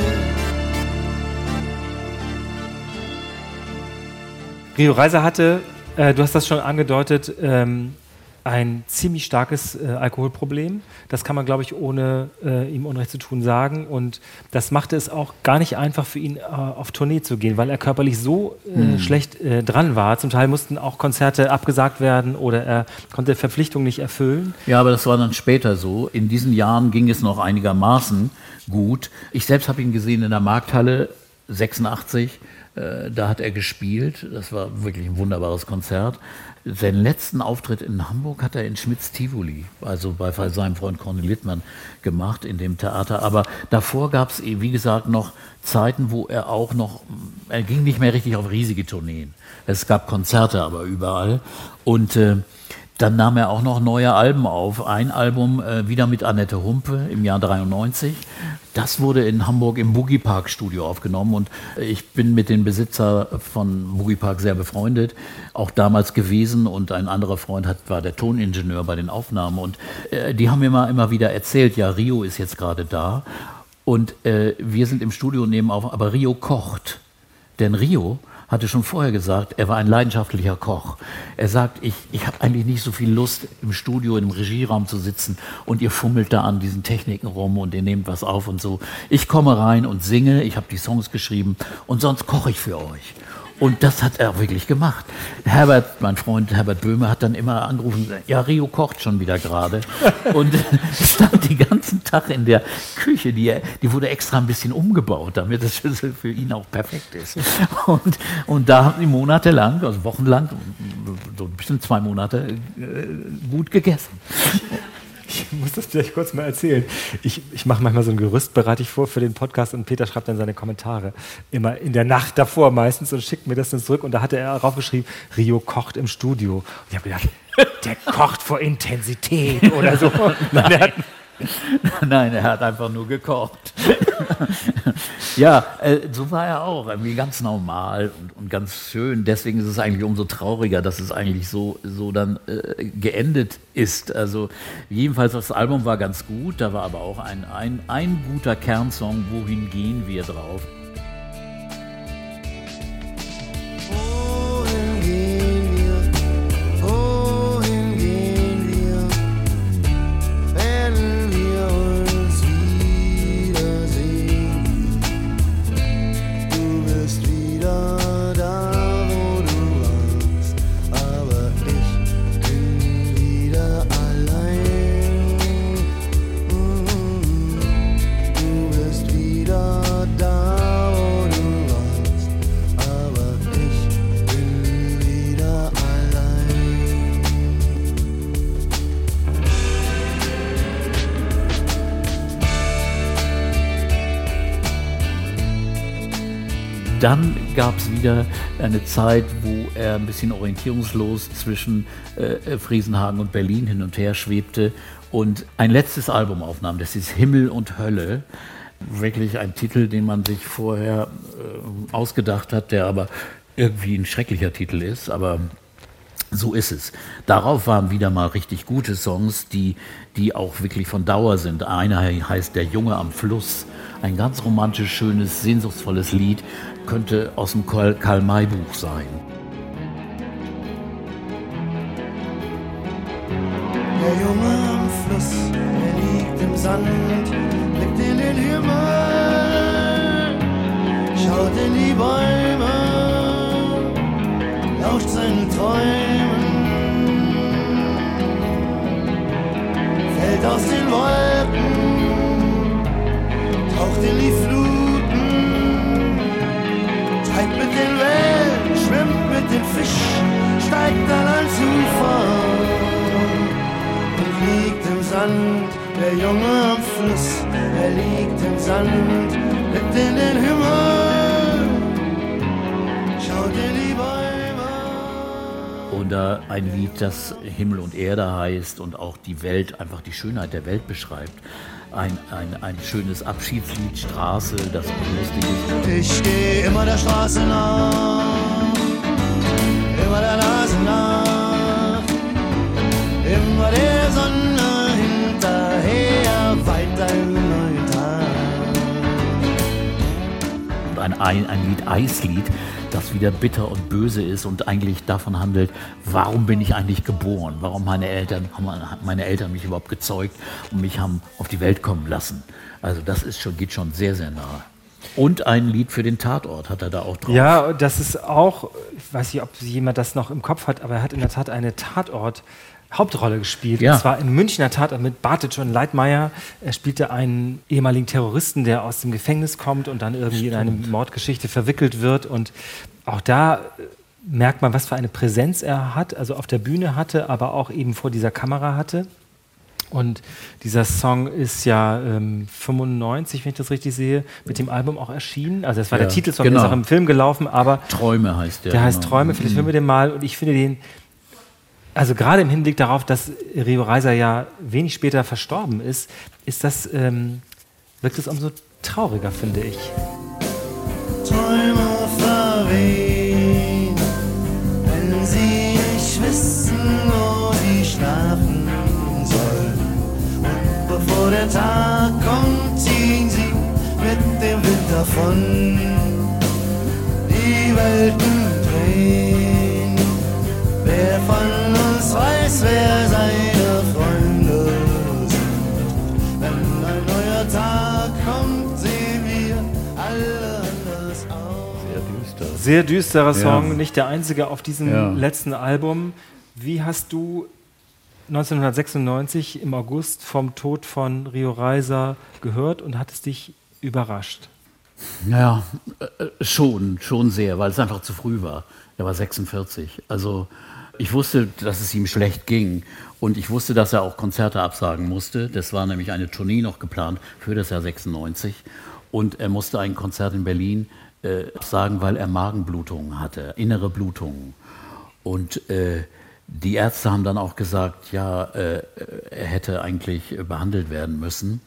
Rio Reiser hatte, äh, du hast das schon angedeutet, ähm, ein ziemlich starkes äh, Alkoholproblem. Das kann man, glaube ich, ohne äh, ihm Unrecht zu tun sagen. Und das machte es auch gar nicht einfach für ihn, äh, auf Tournee zu gehen, weil er körperlich so äh, schlecht äh, dran war. Zum Teil mussten auch Konzerte abgesagt werden oder er konnte Verpflichtungen nicht erfüllen. Ja, aber das war dann später so. In diesen Jahren ging es noch einigermaßen gut. Ich selbst habe ihn gesehen in der Markthalle 86 Äh, da hat er gespielt. Das war wirklich ein wunderbares Konzert. Seinen letzten Auftritt in Hamburg hat er in Schmitz Tivoli, also bei seinem Freund Cornel Littmann, gemacht in dem Theater. Aber davor gab es, wie gesagt, noch Zeiten, wo er auch noch, er ging nicht mehr richtig auf riesige Tourneen. Es gab Konzerte aber überall. Und äh, dann nahm er auch noch neue Alben auf. Ein Album äh, wieder mit Annette Humpe im Jahr 93. Das wurde in Hamburg im Boogie Park Studio aufgenommen und ich bin mit dem Besitzer von Boogie Park sehr befreundet, auch damals gewesen und ein anderer Freund hat, war der Toningenieur bei den Aufnahmen und äh, die haben mir immer, immer wieder erzählt, ja, Rio ist jetzt gerade da und äh, wir sind im Studio und nehmen auf, aber Rio kocht. Denn Rio hatte schon vorher gesagt, er war ein leidenschaftlicher Koch. Er sagt, ich, ich habe eigentlich nicht so viel Lust, im Studio, im Regieraum zu sitzen und ihr fummelt da an diesen Techniken rum und ihr nehmt was auf und so. Ich komme rein und singe, ich habe die Songs geschrieben und sonst koche ich für euch. Und das hat er wirklich gemacht. Herbert, mein Freund Herbert Böhme, hat dann immer angerufen, ja, Rio kocht schon wieder gerade. Und stand den ganzen Tag in der Küche, die, die wurde extra ein bisschen umgebaut, damit das für ihn auch perfekt ist. Und, und da haben sie monatelang, also wochenlang, so ein bisschen zwei Monate, äh, gut gegessen. Ich muss das vielleicht kurz mal erzählen. Ich, ich mache manchmal so ein Gerüst, bereite ich vor für den Podcast und Peter schreibt dann seine Kommentare. Immer in der Nacht davor meistens und schickt mir das dann zurück. Und da hatte er raufgeschrieben, Rio kocht im Studio. Und ich habe gedacht, der kocht vor Intensität oder so. Nein. Nein, er hat einfach nur gekocht. ja, äh, so war er auch, irgendwie ganz normal und, und, ganz schön. Deswegen ist es eigentlich umso trauriger, dass es eigentlich so, so dann äh, geendet ist. Also jedenfalls das Album war ganz gut, da war aber auch ein, ein, ein guter Kernsong, Wohin gehen wir drauf. Dann gab es wieder eine Zeit, wo er ein bisschen orientierungslos zwischen äh, Friesenhagen und Berlin hin und her schwebte und ein letztes Album aufnahm. Das ist Himmel und Hölle. Wirklich ein Titel, den man sich vorher äh, ausgedacht hat, der aber irgendwie ein schrecklicher Titel ist, aber so ist es. Darauf waren wieder mal richtig gute Songs, die, die auch wirklich von Dauer sind. Einer heißt Der Junge am Fluss, ein ganz romantisch schönes, sehnsuchtsvolles Lied, könnte aus dem Karl-May-Buch sein. Der Junge am Fluss, er liegt im Sand, blickt in den Himmel, schaut in die Bäume, lauscht seinen Träumen, fällt aus den Wolken, taucht in die mit den Wellen, schwimmt mit den Fischen, steigt dann ans Ufer und liegt im Sand. Der Junge am Fluss, er liegt im Sand, blickt in den Himmel, schaut in die Bäume. Oder ein Lied, das Himmel und Erde heißt und auch die Welt, einfach die Schönheit der Welt beschreibt. Ein, ein, ein schönes Abschiedslied, Straße, das lustig ist. Ich geh immer der Straße nach, immer der Nase nach, immer der Sonne ein, ein, Lied, Eislied, das wieder bitter und böse ist und eigentlich davon handelt, warum bin ich eigentlich geboren? Warum meine Eltern, haben meine Eltern mich überhaupt gezeugt und mich haben auf die Welt kommen lassen? Also das ist schon, geht schon sehr, sehr nahe. Und ein Lied für den Tatort hat er da auch drauf. Ja, das ist auch, ich weiß nicht, ob jemand das noch im Kopf hat, aber er hat in der Tat eine Tatort Hauptrolle gespielt. Ja. Und zwar im Münchner Tatort mit Bartic und Leitmeier. Er spielte einen ehemaligen Terroristen, der aus dem Gefängnis kommt und dann irgendwie in eine Mordgeschichte verwickelt wird. Und auch da äh, merkt man, was für eine Präsenz er hat, also auf der Bühne hatte, aber auch eben vor dieser Kamera hatte. Und dieser Song ist ja ähm, 95, wenn ich das richtig sehe, mit dem Album auch erschienen. Also das war Ja, der Titelsong, genau. der ist auch im Film gelaufen, aber Träume heißt der. der heißt genau. Träume, vielleicht hören wir den mal. Und ich finde den, also gerade im Hinblick darauf, dass Rio Reiser ja wenig später verstorben ist, ist das, ähm, wirkt es umso trauriger, finde ich. Träume verwehen, wenn sie nicht wissen, wo sie schlafen sollen. Und bevor der Tag kommt, ziehen sie mit dem Wind davon. Die Welten drehen, wer von uns weiß, wer seine Freunde sind. Wenn ein neuer Tag kommt, sehen wir alle anders aus. Sehr düster. Sehr düsterer Song, Ja. nicht der einzige auf diesem Ja. letzten Album. Wie hast du 1996 im August vom Tod von Rio Reiser gehört und hat es dich überrascht? Ja, äh, äh, schon, schon sehr, weil es einfach zu früh war. Er war 46. Also ich wusste, dass es ihm schlecht ging und ich wusste, dass er auch Konzerte absagen musste. Das war nämlich eine Tournee noch geplant für das Jahr 96 und er musste ein Konzert in Berlin äh, absagen, weil er Magenblutungen hatte, innere Blutungen. Und äh, die Ärzte haben dann auch gesagt, ja, äh, er hätte eigentlich äh, behandelt werden müssen.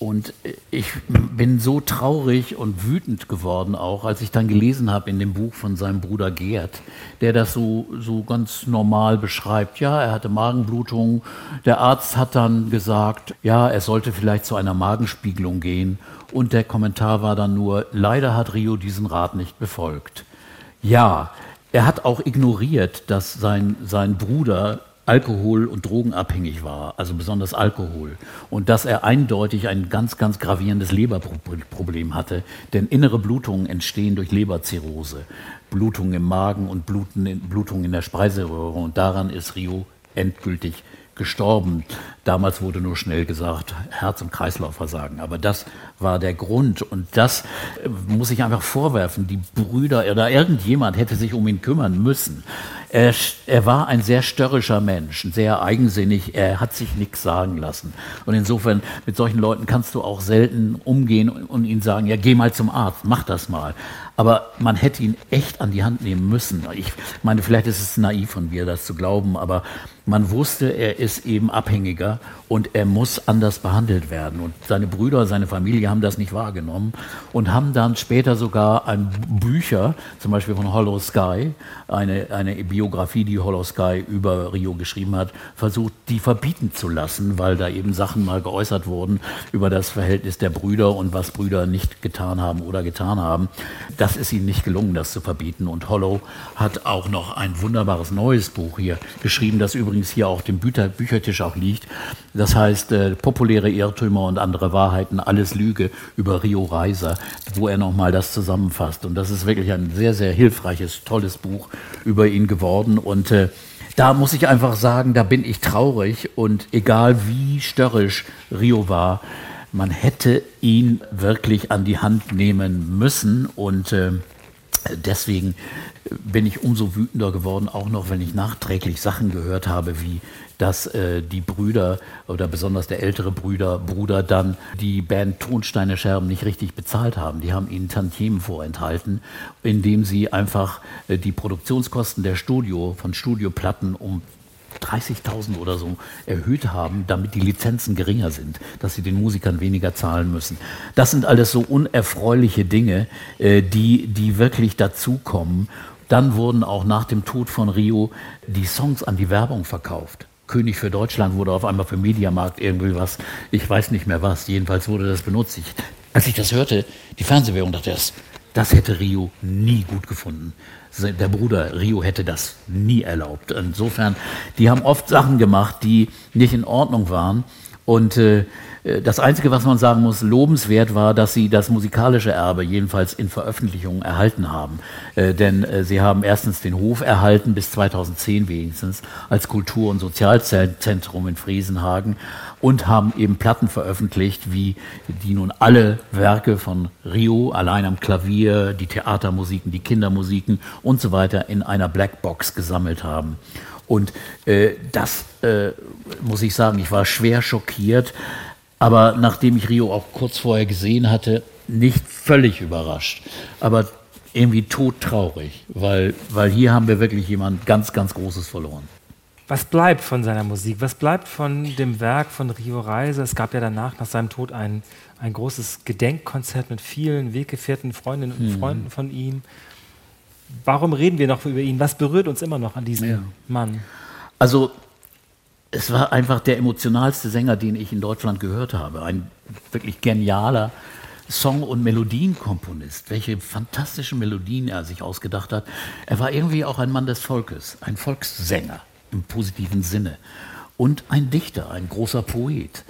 Und ich bin so traurig und wütend geworden auch, als ich dann gelesen habe in dem Buch von seinem Bruder Gerd, der das so, so ganz normal beschreibt. Ja, er hatte Magenblutung. Der Arzt hat dann gesagt, ja, er sollte vielleicht zu einer Magenspiegelung gehen. Und der Kommentar war dann nur, leider hat Rio diesen Rat nicht befolgt. Ja, er hat auch ignoriert, dass sein, sein Bruder alkohol- und drogenabhängig war, also besonders Alkohol. Und dass er eindeutig ein ganz, ganz gravierendes Leberproblem hatte. Denn innere Blutungen entstehen durch Leberzirrhose. Blutungen im Magen und Bluten in, Blutungen in der Speiseröhre. Und daran ist Rio endgültig gestorben. Damals wurde nur schnell gesagt, Herz- und Kreislaufversagen. Aber das war der Grund. Und das äh, muss ich einfach vorwerfen. Die Brüder oder irgendjemand hätte sich um ihn kümmern müssen. Er, er war ein sehr störrischer Mensch, sehr eigensinnig. Er hat sich nichts sagen lassen. Und insofern, mit solchen Leuten kannst du auch selten umgehen und, ihnen sagen, ja, geh mal zum Arzt, mach das mal. Aber man hätte ihn echt an die Hand nehmen müssen. Ich meine, vielleicht ist es naiv von mir, das zu glauben, aber man wusste, er ist eben abhängiger und er muss anders behandelt werden. Und seine Brüder, seine Familie haben das nicht wahrgenommen und haben dann später sogar ein Bücher, zum Beispiel von Hollow Sky, eine, eine Biografie, die Hollow Sky über Rio geschrieben hat, versucht, die verbieten zu lassen, weil da eben Sachen mal geäußert wurden über das Verhältnis der Brüder und was Brüder nicht getan haben oder getan haben. Das ist ihnen nicht gelungen, das zu verbieten. Und Hollow hat auch noch ein wunderbares neues Buch hier geschrieben, das übrigens hier auf dem Bücher Büchertisch auch liegt. Das heißt äh, Populäre Irrtümer und andere Wahrheiten, alles Lüge über Rio Reiser, wo er nochmal das zusammenfasst. Und das ist wirklich ein sehr, sehr hilfreiches, tolles Buch über ihn geworden. Und äh, da muss ich einfach sagen, da bin ich traurig und egal wie störrisch Rio war, man hätte ihn wirklich an die Hand nehmen müssen und äh, deswegen bin ich umso wütender geworden, auch noch, wenn ich nachträglich Sachen gehört habe, wie dass äh, die Brüder oder besonders der ältere Brüder, Bruder dann die Band Tonsteine Scherben nicht richtig bezahlt haben. Die haben ihnen Tantiemen vorenthalten, indem sie einfach äh, die Produktionskosten der Studio, von Studioplatten um 30.000 oder so erhöht haben, damit die Lizenzen geringer sind, dass sie den Musikern weniger zahlen müssen. Das sind alles so unerfreuliche Dinge, äh, die, die wirklich dazukommen. Dann wurden auch nach dem Tod von Rio die Songs an die Werbung verkauft. König für Deutschland wurde auf einmal für Mediamarkt irgendwie was, ich weiß nicht mehr was, jedenfalls wurde das benutzt. Ich, als ich das hörte, die Fernsehwerbung, dachte das, das hätte Rio nie gut gefunden. Der Bruder Rio hätte das nie erlaubt. Insofern, die haben oft Sachen gemacht, die nicht in Ordnung waren. Und äh, das Einzige, was man sagen muss, lobenswert war, dass sie das musikalische Erbe jedenfalls in Veröffentlichungen erhalten haben. Äh, denn äh, sie haben erstens den Hof erhalten, bis 2010 wenigstens, als Kultur- und Sozialzentrum in Friesenhagen und haben eben Platten veröffentlicht, wie die nun alle Werke von Rio, allein am Klavier, die Theatermusiken, die Kindermusiken und so weiter in einer Blackbox gesammelt haben. Und äh, das äh, muss ich sagen, ich war schwer schockiert, aber nachdem ich Rio auch kurz vorher gesehen hatte, nicht völlig überrascht, aber irgendwie todtraurig, weil, weil hier haben wir wirklich jemand ganz, ganz Großes verloren. Was bleibt von seiner Musik? Was bleibt von dem Werk von Rio Reiser? Es gab ja danach, nach seinem Tod, ein, ein großes Gedenkkonzert mit vielen Weggefährten, Freundinnen und mhm. Freunden von ihm. Warum reden wir noch über ihn? Was berührt uns immer noch an diesem ja. Mann? Also es war einfach der emotionalste Sänger, den ich in Deutschland gehört habe. Ein wirklich genialer Song- und Melodienkomponist. Welche fantastischen Melodien er sich ausgedacht hat. Er war irgendwie auch ein Mann des Volkes, ein Volkssänger im positiven Sinne. Und ein Dichter, ein großer Poet.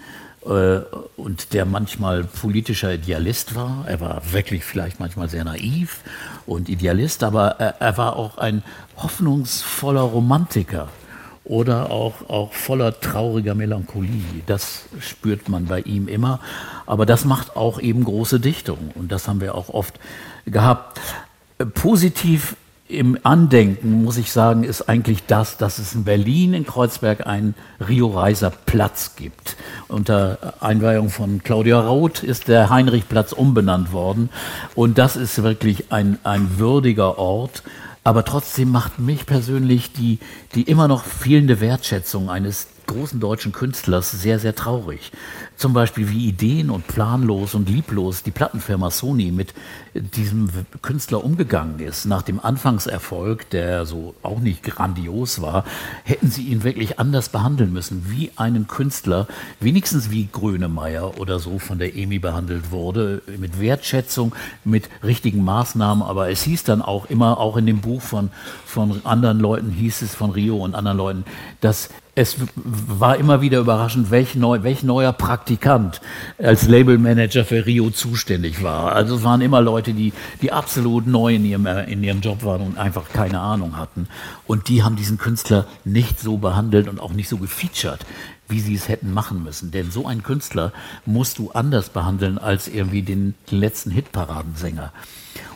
Äh, und der manchmal politischer Idealist war. Er war wirklich vielleicht manchmal sehr naiv und Idealist, aber er, er war auch ein hoffnungsvoller Romantiker oder auch, auch voller trauriger Melancholie. Das spürt man bei ihm immer. Aber das macht auch eben große Dichtung. Und das haben wir auch oft gehabt. Positiv im Andenken, muss ich sagen, ist eigentlich das, dass es in Berlin in Kreuzberg einen Rio Reiser Platz gibt. Unter Einweihung von Claudia Roth ist der Heinrichplatz umbenannt worden. Und das ist wirklich ein, ein würdiger Ort. Aber trotzdem macht mich persönlich die, die immer noch fehlende Wertschätzung eines großen deutschen Künstlers sehr, sehr traurig. Zum Beispiel wie ideen- und planlos und lieblos die Plattenfirma Sony mit diesem Künstler umgegangen ist. Nach dem Anfangserfolg, der so auch nicht grandios war, hätten sie ihn wirklich anders behandeln müssen, wie einen Künstler, wenigstens wie Grönemeyer oder so von der EMI behandelt wurde, mit Wertschätzung, mit richtigen Maßnahmen. Aber es hieß dann auch immer, auch in dem Buch von, von anderen Leuten hieß es, von Rio und anderen Leuten, dass es war immer wieder überraschend, welch, neu, welch neuer Praktikant als Labelmanager für Rio zuständig war. Also es waren immer Leute, die, die absolut neu in ihrem, in ihrem Job waren und einfach keine Ahnung hatten. Und die haben diesen Künstler nicht so behandelt und auch nicht so gefeatured, wie sie es hätten machen müssen. Denn so einen Künstler musst du anders behandeln als irgendwie den letzten Hitparadensänger.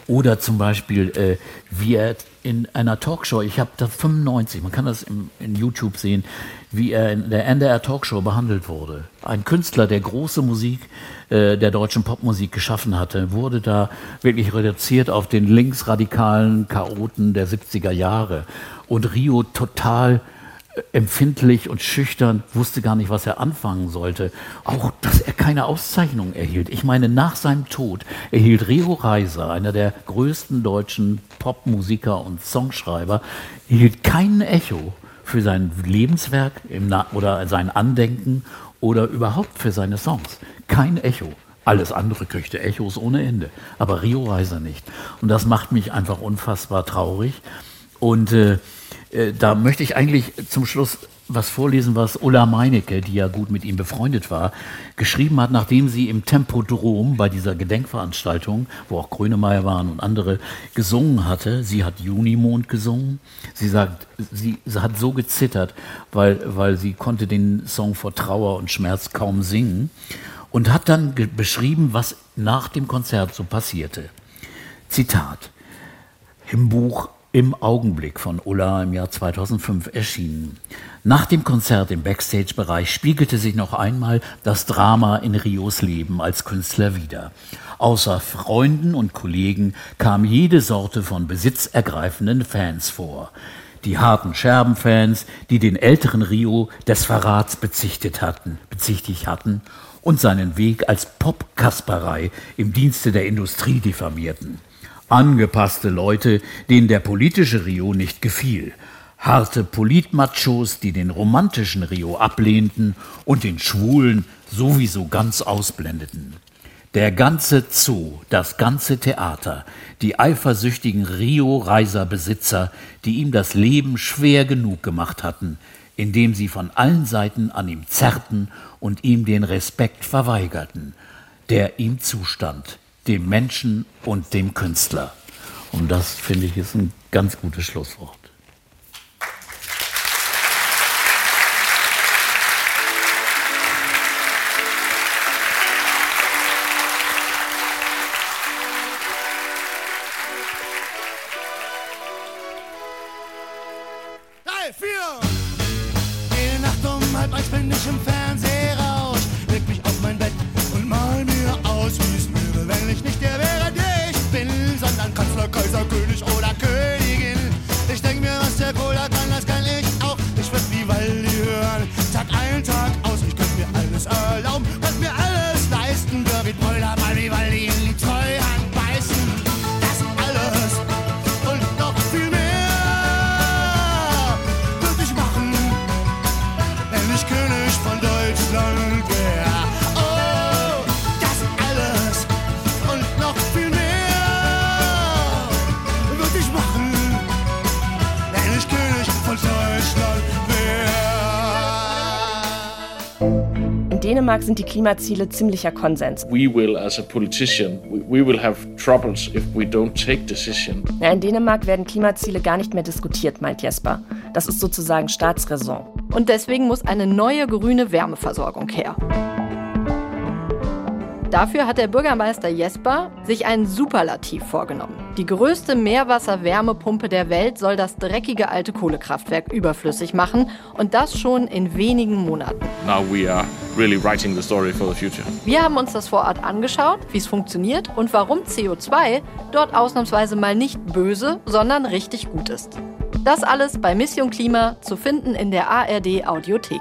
Oder zum Beispiel, äh, wie er in einer Talkshow, ich habe da 95, man kann das im, in YouTube sehen, wie er in der NDR Talkshow behandelt wurde. Ein Künstler, der große Musik äh, der deutschen Popmusik geschaffen hatte, wurde da wirklich reduziert auf den linksradikalen Chaoten der 70er Jahre. Und Rio total empfindlich und schüchtern, wusste gar nicht, was er anfangen sollte. Auch, dass er keine Auszeichnung erhielt. Ich meine, nach seinem Tod erhielt Rio Reiser, einer der größten deutschen Popmusiker und Songschreiber, erhielt kein Echo für sein Lebenswerk oder sein Andenken oder überhaupt für seine Songs. Kein Echo. Alles andere kriegte Echos ohne Ende, aber Rio Reiser nicht. Und das macht mich einfach unfassbar traurig. Und äh, da möchte ich eigentlich zum Schluss was vorlesen, was Ulla Meinecke, die ja gut mit ihm befreundet war, geschrieben hat, nachdem sie im Tempodrom bei dieser Gedenkveranstaltung, wo auch Grönemeyer waren und andere, gesungen hatte. Sie hat Junimond gesungen. Sie sagt, sie, sie hat so gezittert, weil, weil sie konnte den Song vor Trauer und Schmerz kaum singen und hat dann beschrieben, was nach dem Konzert so passierte. Zitat. Im Buch im Augenblick von Ulla im Jahr 2005 erschienen. Nach dem Konzert im Backstage-Bereich spiegelte sich noch einmal das Drama in Rios Leben als Künstler wider. Außer Freunden und Kollegen kam jede Sorte von besitzergreifenden Fans vor. Die harten Scherbenfans, die den älteren Rio des Verrats bezichtigt hatten, bezichtigt hatten und seinen Weg als Pop-Kasperei im Dienste der Industrie diffamierten. Angepasste Leute, denen der politische Rio nicht gefiel. Harte Politmachos, die den romantischen Rio ablehnten und den Schwulen sowieso ganz ausblendeten. Der ganze Zoo, das ganze Theater, die eifersüchtigen Rio-Reiser-Besitzer, die ihm das Leben schwer genug gemacht hatten, indem sie von allen Seiten an ihm zerrten und ihm den Respekt verweigerten, der ihm zustand, dem Menschen und dem Künstler. Und das finde ich ist ein ganz gutes Schlusswort. Dänemark sind die Klimaziele ziemlicher Konsens. we will, as a politician, we, will have troubles if we don't take decision. Ja, in Dänemark werden Klimaziele gar nicht mehr diskutiert, meint Jesper. Das ist sozusagen Staatsräson. Und deswegen muss eine neue grüne Wärmeversorgung her. Dafür hat der Bürgermeister Jesper sich einen Superlativ vorgenommen. Die größte Meerwasserwärmepumpe der Welt soll das dreckige alte Kohlekraftwerk überflüssig machen und das schon in wenigen Monaten. Now we are really writing the story for the future. Wir haben uns das vor Ort angeschaut, wie es funktioniert und warum CO2 dort ausnahmsweise mal nicht böse, sondern richtig gut ist. Das alles bei Mission Klima zu finden in der ARD Audiothek.